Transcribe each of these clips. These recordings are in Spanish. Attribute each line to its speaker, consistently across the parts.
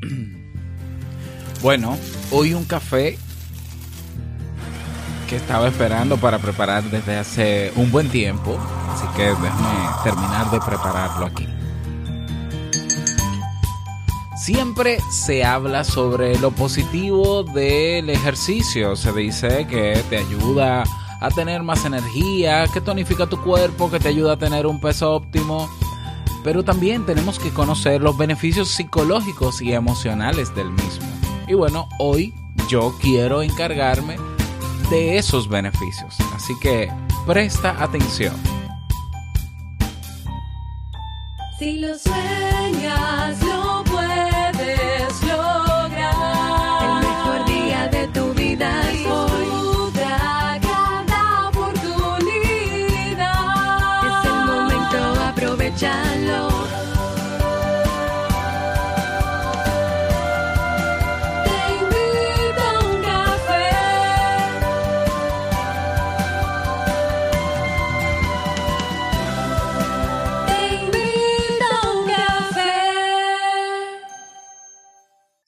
Speaker 1: Bueno, hoy un café que estaba esperando para preparar desde hace un buen tiempo, así que déjame terminar de prepararlo aquí. Siempre se habla sobre lo positivo del ejercicio, se dice que te ayuda a tener más energía, que tonifica tu cuerpo, que te ayuda a tener un peso óptimo pero también tenemos que conocer los beneficios psicológicos y emocionales del mismo. Y bueno, hoy yo quiero encargarme de esos beneficios, así que presta atención.
Speaker 2: Si lo sueñas, lo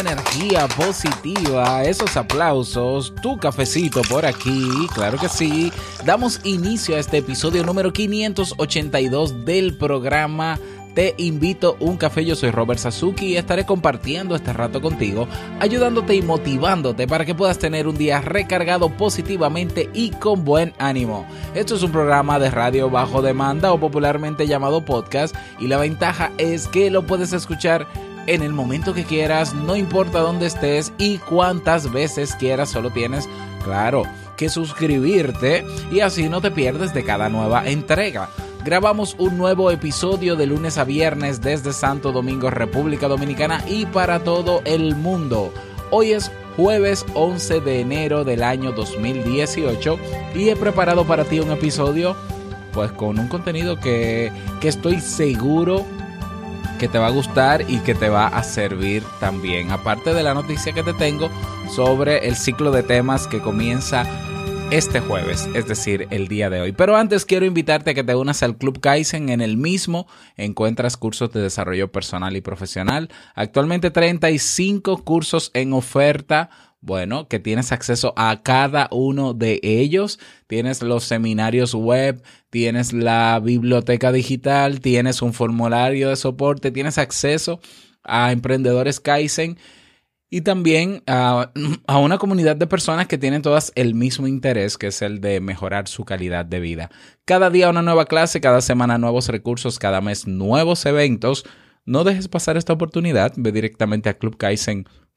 Speaker 1: Energía positiva, esos aplausos, tu cafecito por aquí, claro que sí, damos inicio a este episodio número 582 del programa Te invito un café, yo soy Robert Sasuki y estaré compartiendo este rato contigo, ayudándote y motivándote para que puedas tener un día recargado positivamente y con buen ánimo. Esto es un programa de radio bajo demanda o popularmente llamado podcast y la ventaja es que lo puedes escuchar en el momento que quieras, no importa dónde estés y cuántas veces quieras, solo tienes, claro, que suscribirte y así no te pierdes de cada nueva entrega. Grabamos un nuevo episodio de lunes a viernes desde Santo Domingo, República Dominicana y para todo el mundo. Hoy es jueves 11 de enero del año 2018 y he preparado para ti un episodio pues con un contenido que, que estoy seguro que te va a gustar y que te va a servir también. Aparte de la noticia que te tengo sobre el ciclo de temas que comienza este jueves, es decir, el día de hoy. Pero antes quiero invitarte a que te unas al Club Kaizen. En el mismo encuentras cursos de desarrollo personal y profesional. Actualmente 35 cursos en oferta bueno, que tienes acceso a cada uno de ellos. Tienes los seminarios web, tienes la biblioteca digital, tienes un formulario de soporte, tienes acceso a emprendedores Kaizen y también a, una comunidad de personas que tienen todas el mismo interés, que es el de mejorar su calidad de vida. Cada día una nueva clase, cada semana nuevos recursos, cada mes nuevos eventos. No dejes pasar esta oportunidad, ve directamente a Club Kaizen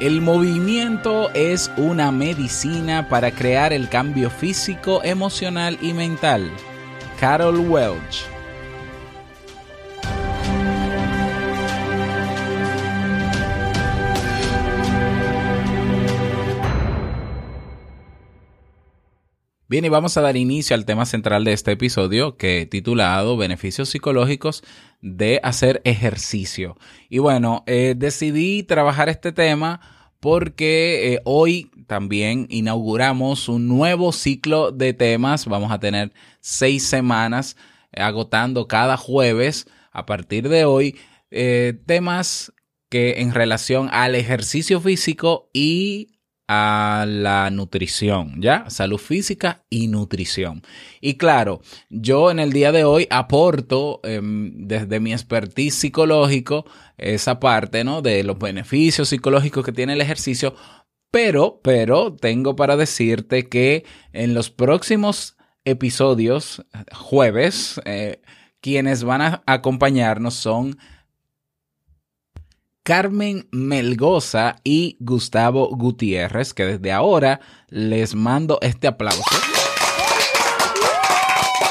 Speaker 1: El movimiento es una medicina para crear el cambio físico, emocional y mental. Carol Welch. Bien, y vamos a dar inicio al tema central de este episodio que he titulado Beneficios psicológicos de hacer ejercicio. Y bueno, eh, decidí trabajar este tema porque eh, hoy también inauguramos un nuevo ciclo de temas. Vamos a tener seis semanas agotando cada jueves a partir de hoy eh, temas que en relación al ejercicio físico y a la nutrición, ¿ya? Salud física y nutrición. Y claro, yo en el día de hoy aporto eh, desde mi expertise psicológico esa parte, ¿no? De los beneficios psicológicos que tiene el ejercicio, pero, pero tengo para decirte que en los próximos episodios jueves. Eh, quienes van a acompañarnos son Carmen Melgoza y Gustavo Gutiérrez, que desde ahora les mando este aplauso.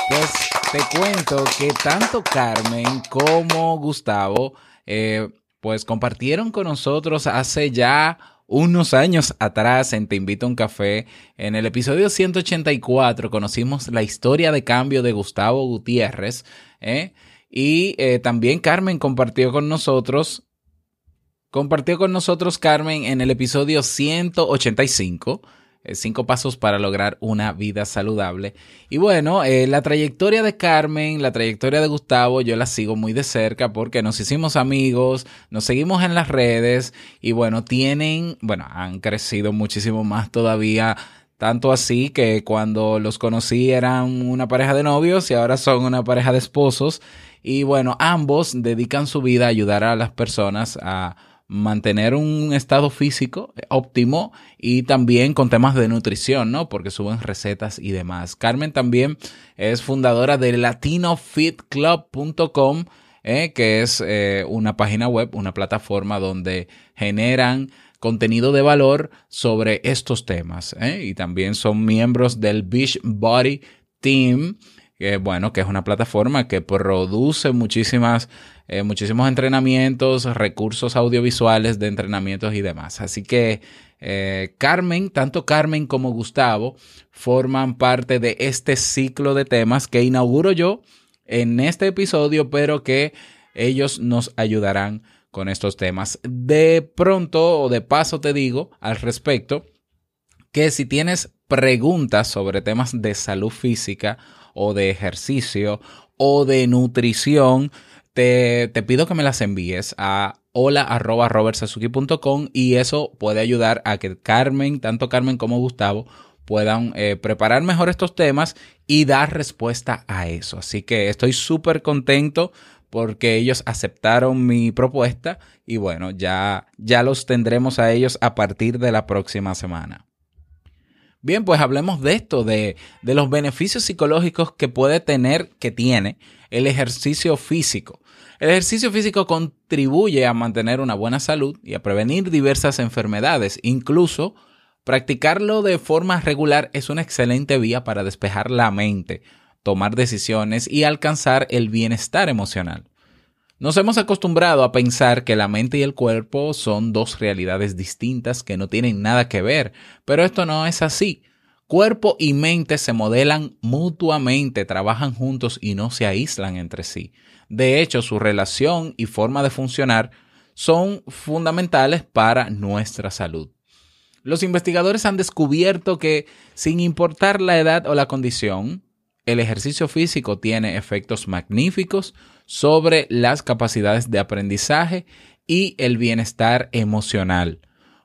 Speaker 1: Pues te cuento que tanto Carmen como Gustavo, eh, pues compartieron con nosotros hace ya unos años atrás en Te invito a un café. En el episodio 184 conocimos la historia de cambio de Gustavo Gutiérrez. ¿eh? Y eh, también Carmen compartió con nosotros. Compartió con nosotros Carmen en el episodio 185 eh, cinco pasos para lograr una vida saludable. Y bueno, eh, la trayectoria de Carmen, la trayectoria de Gustavo, yo la sigo muy de cerca porque nos hicimos amigos, nos seguimos en las redes y bueno, tienen, bueno, han crecido muchísimo más todavía. Tanto así que cuando los conocí eran una pareja de novios y ahora son una pareja de esposos. Y bueno, ambos dedican su vida a ayudar a las personas a mantener un estado físico óptimo y también con temas de nutrición, ¿no? Porque suben recetas y demás. Carmen también es fundadora de latinofitclub.com, eh, que es eh, una página web, una plataforma donde generan contenido de valor sobre estos temas. ¿eh? Y también son miembros del Beach Body Team, que bueno, que es una plataforma que produce muchísimas, eh, muchísimos entrenamientos, recursos audiovisuales de entrenamientos y demás. Así que eh, Carmen, tanto Carmen como Gustavo, forman parte de este ciclo de temas que inauguro yo en este episodio, pero que ellos nos ayudarán con estos temas. De pronto o de paso te digo al respecto que si tienes preguntas sobre temas de salud física o de ejercicio o de nutrición, te, te pido que me las envíes a hola.robertsazuki.com y eso puede ayudar a que Carmen, tanto Carmen como Gustavo, puedan eh, preparar mejor estos temas y dar respuesta a eso. Así que estoy súper contento porque ellos aceptaron mi propuesta y bueno, ya, ya los tendremos a ellos a partir de la próxima semana. Bien, pues hablemos de esto, de, de los beneficios psicológicos que puede tener, que tiene el ejercicio físico. El ejercicio físico contribuye a mantener una buena salud y a prevenir diversas enfermedades. Incluso practicarlo de forma regular es una excelente vía para despejar la mente, tomar decisiones y alcanzar el bienestar emocional. Nos hemos acostumbrado a pensar que la mente y el cuerpo son dos realidades distintas que no tienen nada que ver, pero esto no es así. Cuerpo y mente se modelan mutuamente, trabajan juntos y no se aíslan entre sí. De hecho, su relación y forma de funcionar son fundamentales para nuestra salud. Los investigadores han descubierto que, sin importar la edad o la condición, el ejercicio físico tiene efectos magníficos sobre las capacidades de aprendizaje y el bienestar emocional.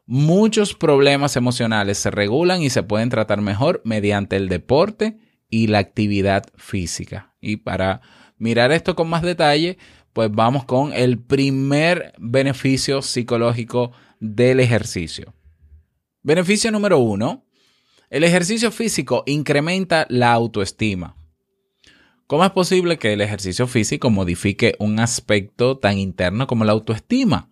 Speaker 1: Muchos problemas emocionales se regulan y se pueden tratar mejor mediante el deporte y la actividad física. Y para mirar esto con más detalle, pues vamos con el primer beneficio psicológico del ejercicio. Beneficio número uno, el ejercicio físico incrementa la autoestima. ¿Cómo es posible que el ejercicio físico modifique un aspecto tan interno como la autoestima?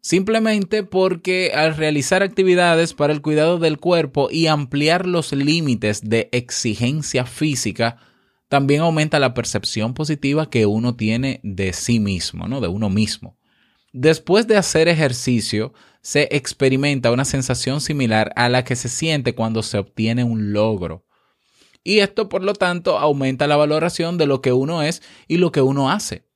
Speaker 1: Simplemente porque al realizar actividades para el cuidado del cuerpo y ampliar los límites de exigencia física, también aumenta la percepción positiva que uno tiene de sí mismo, ¿no? De uno mismo. Después de hacer ejercicio, se experimenta una sensación similar a la que se siente cuando se obtiene un logro. Y esto, por lo tanto, aumenta la valoración de lo que uno es y lo que uno hace.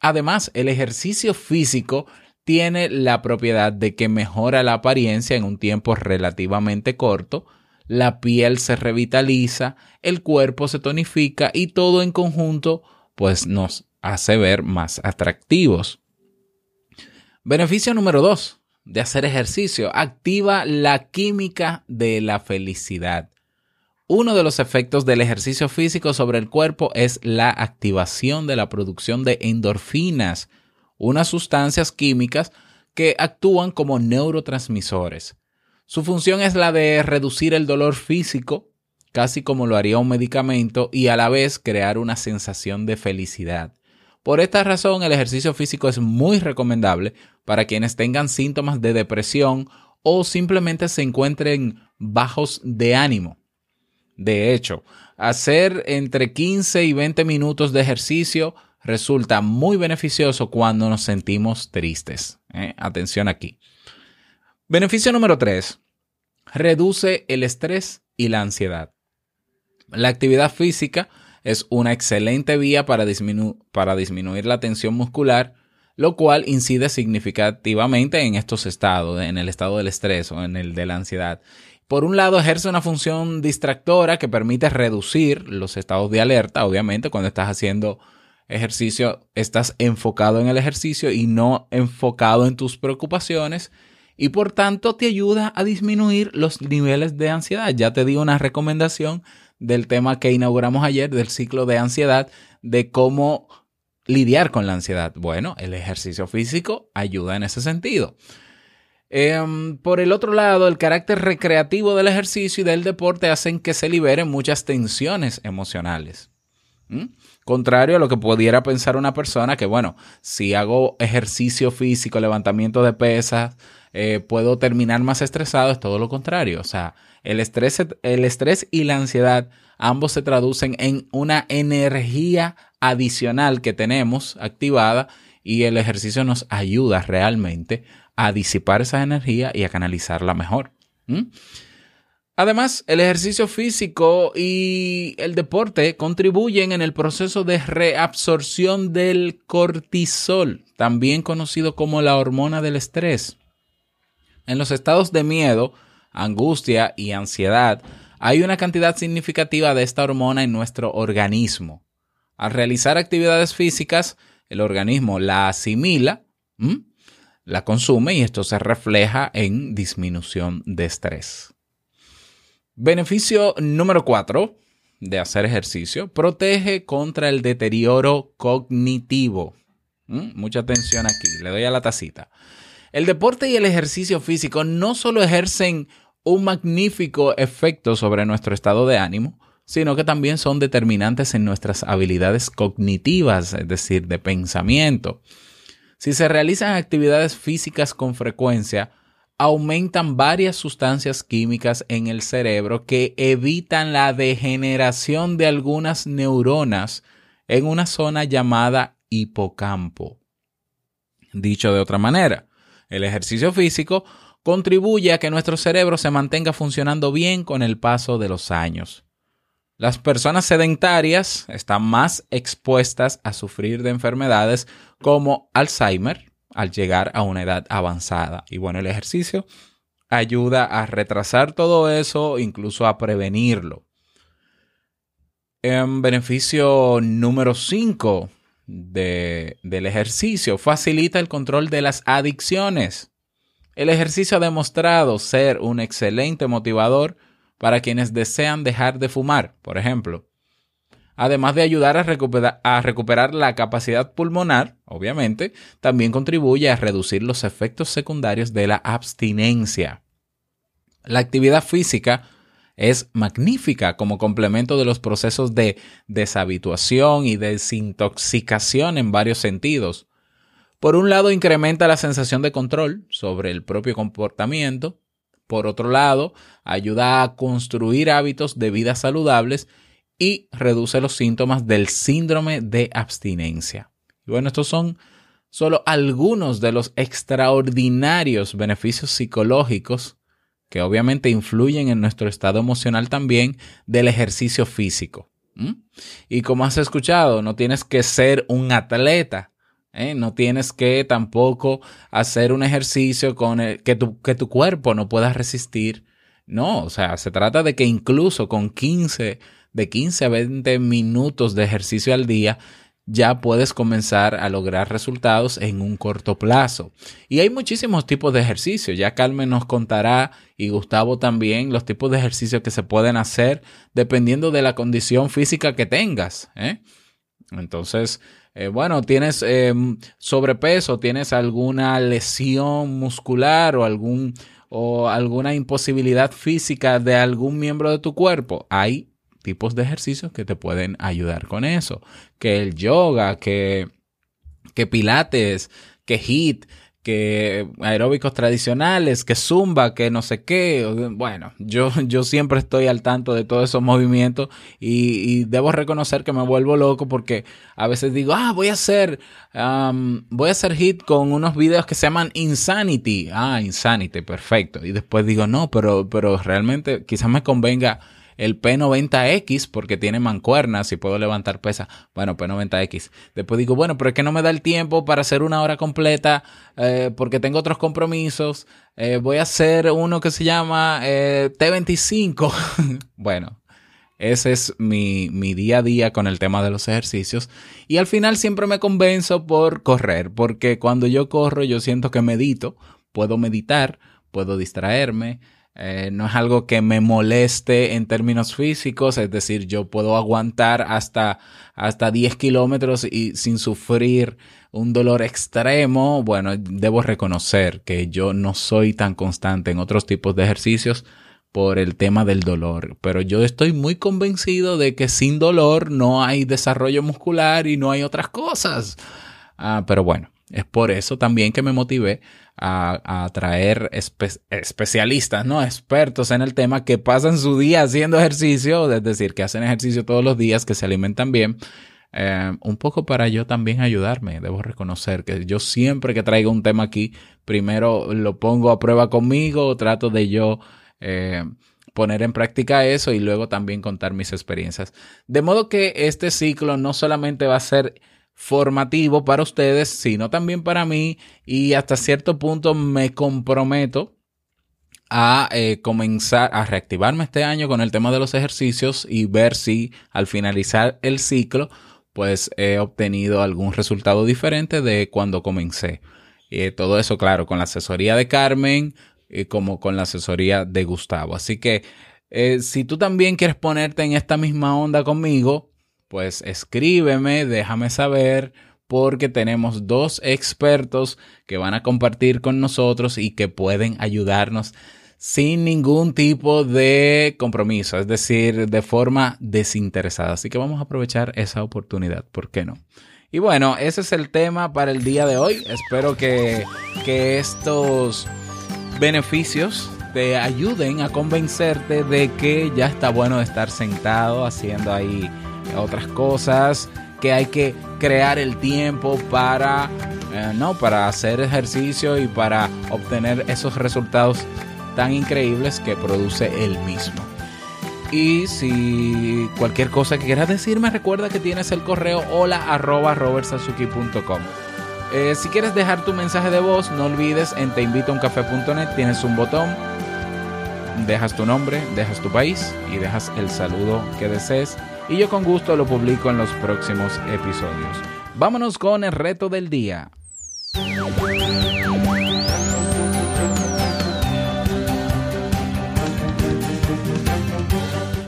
Speaker 1: Además, el ejercicio físico tiene la propiedad de que mejora la apariencia en un tiempo relativamente corto, la piel se revitaliza, el cuerpo se tonifica y todo en conjunto pues nos hace ver más atractivos. Beneficio número 2 de hacer ejercicio. Activa la química de la felicidad. Uno de los efectos del ejercicio físico sobre el cuerpo es la activación de la producción de endorfinas, unas sustancias químicas que actúan como neurotransmisores. Su función es la de reducir el dolor físico, casi como lo haría un medicamento y a la vez crear una sensación de felicidad. Por esta razón, el ejercicio físico es muy recomendable para quienes tengan síntomas de depresión o simplemente se encuentren bajos de ánimo. De hecho, hacer entre 15 y 20 minutos de ejercicio resulta muy beneficioso cuando nos sentimos tristes. ¿eh? Atención aquí. Beneficio número 3. Reduce el estrés y la ansiedad. La actividad física es una excelente vía para, disminu para disminuir la tensión muscular, lo cual incide significativamente en estos estados, en el estado del estrés o en el de la ansiedad. Por un lado, ejerce una función distractora que permite reducir los estados de alerta. Obviamente, cuando estás haciendo ejercicio, estás enfocado en el ejercicio y no enfocado en tus preocupaciones. Y por tanto, te ayuda a disminuir los niveles de ansiedad. Ya te di una recomendación del tema que inauguramos ayer, del ciclo de ansiedad, de cómo lidiar con la ansiedad. Bueno, el ejercicio físico ayuda en ese sentido. Em, por el otro lado, el carácter recreativo del ejercicio y del deporte hacen que se liberen muchas tensiones emocionales. Contrario a lo que pudiera pensar una persona que, bueno, si hago ejercicio físico, levantamiento de pesas, eh, puedo terminar más estresado, es todo lo contrario. O sea, el estrés, el estrés y la ansiedad ambos se traducen en una energía adicional que tenemos activada y el ejercicio nos ayuda realmente a disipar esa energía y a canalizarla mejor. Además, el ejercicio físico y el deporte contribuyen en el proceso de reabsorción del cortisol, también conocido como la hormona del estrés. En los estados de miedo, angustia y ansiedad, hay una cantidad significativa de esta hormona en nuestro organismo. Al realizar actividades físicas, el organismo la asimila, la consume y esto se refleja en disminución de estrés. Beneficio número 4 de hacer ejercicio, protege contra el deterioro cognitivo. Mucha atención aquí, le doy a la tacita. El deporte y el ejercicio físico no solo ejercen un magnífico efecto sobre nuestro estado de ánimo, sino que también son determinantes en nuestras habilidades cognitivas, es decir, de pensamiento. Si se realizan actividades físicas con frecuencia, aumentan varias sustancias químicas en el cerebro que evitan la degeneración de algunas neuronas en una zona llamada hipocampo. Dicho de otra manera, el ejercicio físico contribuye a que nuestro cerebro se mantenga funcionando bien con el paso de los años. Las personas sedentarias están más expuestas a sufrir de enfermedades como Alzheimer al llegar a una edad avanzada. Y bueno, el ejercicio ayuda a retrasar todo eso, incluso a prevenirlo. En beneficio número 5 del ejercicio, facilita el control de las adicciones. El ejercicio ha demostrado ser un excelente motivador para quienes desean dejar de fumar, por ejemplo. Además de ayudar a recuperar, la capacidad pulmonar, obviamente, también contribuye a reducir los efectos secundarios de la abstinencia. La actividad física es magnífica como complemento de los procesos de deshabituación y desintoxicación en varios sentidos. Por un lado, incrementa la sensación de control sobre el propio comportamiento. Por otro lado, ayuda a construir hábitos de vida saludables y reduce los síntomas del síndrome de abstinencia. Y bueno, estos son solo algunos de los extraordinarios beneficios psicológicos que obviamente influyen en nuestro estado emocional también del ejercicio físico. Y como has escuchado, no tienes que ser un atleta ¿eh? No tienes que tampoco hacer un ejercicio con el, que, tu, que tu cuerpo no pueda resistir. No, o sea, se trata de que incluso con 15, de 15 a 20 minutos de ejercicio al día, ya puedes comenzar a lograr resultados en un corto plazo. Y hay muchísimos tipos de ejercicios. Ya Carmen nos contará y Gustavo también los tipos de ejercicios que se pueden hacer dependiendo de la condición física que tengas. ¿eh? Entonces, eh, bueno, tienes em, sobrepeso, tienes alguna lesión muscular o algún o alguna imposibilidad física de algún miembro de tu cuerpo, hay tipos de ejercicios que te pueden ayudar con eso. Que el yoga, que, que pilates, que hit, que aeróbicos tradicionales, que zumba, que no sé qué. Bueno, yo, yo siempre estoy al tanto de todos esos movimientos y, debo reconocer que me vuelvo loco porque a veces digo, ah, voy a hacer, voy a hacer hit con unos videos que se llaman Insanity. Ah, Insanity, perfecto. Y después digo, no, pero, pero realmente quizás me convenga el P90X porque tiene mancuernas y puedo levantar pesa. Bueno, P90X. Después digo, bueno, pero es que no me da el tiempo para hacer una hora completa eh, porque tengo otros compromisos. Eh, voy a hacer uno que se llama eh, T25. bueno. Ese es mi, mi día a día con el tema de los ejercicios. Y al final siempre me convenzo por correr, porque cuando yo corro yo siento que medito, puedo meditar, puedo distraerme, eh, no es algo que me moleste en términos físicos, es decir, yo puedo aguantar hasta, hasta 10 kilómetros y sin sufrir un dolor extremo. Bueno, debo reconocer que yo no soy tan constante en otros tipos de ejercicios por el tema del dolor, pero yo estoy muy convencido de que sin dolor no hay desarrollo muscular y no hay otras cosas. Ah, pero bueno, es por eso también que me motivé a, a traer espe especialistas, ¿no? Expertos en el tema que pasan su día haciendo ejercicio, es decir, que hacen ejercicio todos los días, que se alimentan bien. Eh, un poco para yo también ayudarme. Debo reconocer que yo siempre que traigo un tema aquí, primero lo pongo a prueba conmigo, trato de yo eh, poner en práctica eso y luego también contar mis experiencias. De modo que este ciclo no solamente va a ser formativo para ustedes, sino también para mí y hasta cierto punto me comprometo a eh, comenzar a reactivarme este año con el tema de los ejercicios y ver si al finalizar el ciclo pues he obtenido algún resultado diferente de cuando comencé. Eh, todo eso, claro, con la asesoría de Carmen y como con la asesoría de Gustavo. Así que eh, si tú también quieres ponerte en esta misma onda conmigo, pues escríbeme, déjame saber, porque tenemos dos expertos que van a compartir con nosotros y que pueden ayudarnos sin ningún tipo de compromiso, es decir, de forma desinteresada. Así que vamos a aprovechar esa oportunidad, ¿por qué no? Y bueno, ese es el tema para el día de hoy. Espero que, que estos beneficios te ayuden a convencerte de que ya está bueno estar sentado haciendo ahí otras cosas, que hay que crear el tiempo para, eh, no, para hacer ejercicio y para obtener esos resultados tan increíbles que produce él mismo. Y si cualquier cosa que quieras decirme, recuerda que tienes el correo hola arroba robertsazuki.com. Eh, si quieres dejar tu mensaje de voz, no olvides en teinvitouncafe.net tienes un botón, dejas tu nombre, dejas tu país y dejas el saludo que desees y yo con gusto lo publico en los próximos episodios. Vámonos con el reto del día.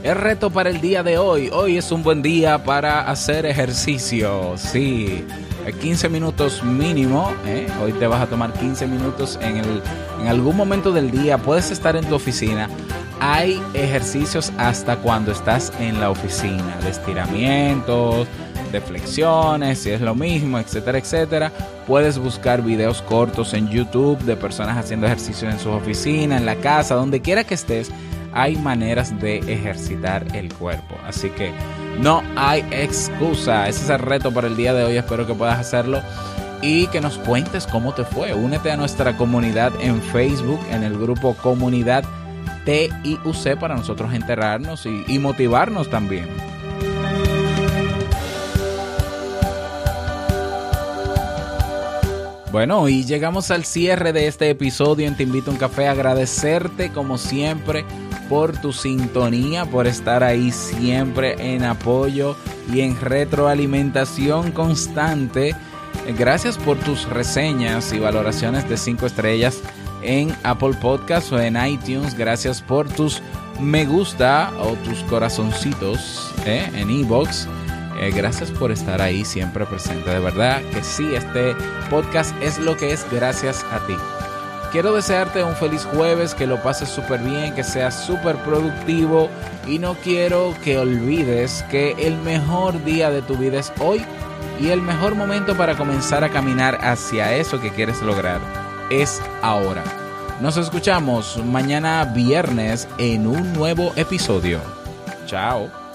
Speaker 1: El reto para el día de hoy. Hoy es un buen día para hacer ejercicio. Sí, 15 minutos mínimo. ¿eh? Hoy te vas a tomar 15 minutos en, el, en algún momento del día. Puedes estar en tu oficina. Hay ejercicios hasta cuando estás en la oficina. De estiramientos, de flexiones, si es lo mismo, etcétera, etcétera. Puedes buscar videos cortos en YouTube de personas haciendo ejercicios en su oficina, en la casa, donde quiera que estés hay maneras de ejercitar el cuerpo. Así que no hay excusa. Ese es el reto para el día de hoy. Espero que puedas hacerlo y que nos cuentes cómo te fue. Únete a nuestra comunidad en Facebook, en el grupo Comunidad TIUC para nosotros enterrarnos y, y motivarnos también. Bueno, y llegamos al cierre de este episodio en Te Invito a un Café. Agradecerte como siempre por tu sintonía, por estar ahí siempre en apoyo y en retroalimentación constante. Gracias por tus reseñas y valoraciones de 5 estrellas en Apple Podcast o en iTunes. Gracias por tus me gusta o tus corazoncitos ¿eh? en iBox. Eh, gracias por estar ahí siempre presente. De verdad que sí, este podcast es lo que es gracias a ti. Quiero desearte un feliz jueves, que lo pases súper bien, que seas súper productivo y no quiero que olvides que el mejor día de tu vida es hoy y el mejor momento para comenzar a caminar hacia eso que quieres lograr es ahora. Nos escuchamos mañana viernes en un nuevo episodio. Chao.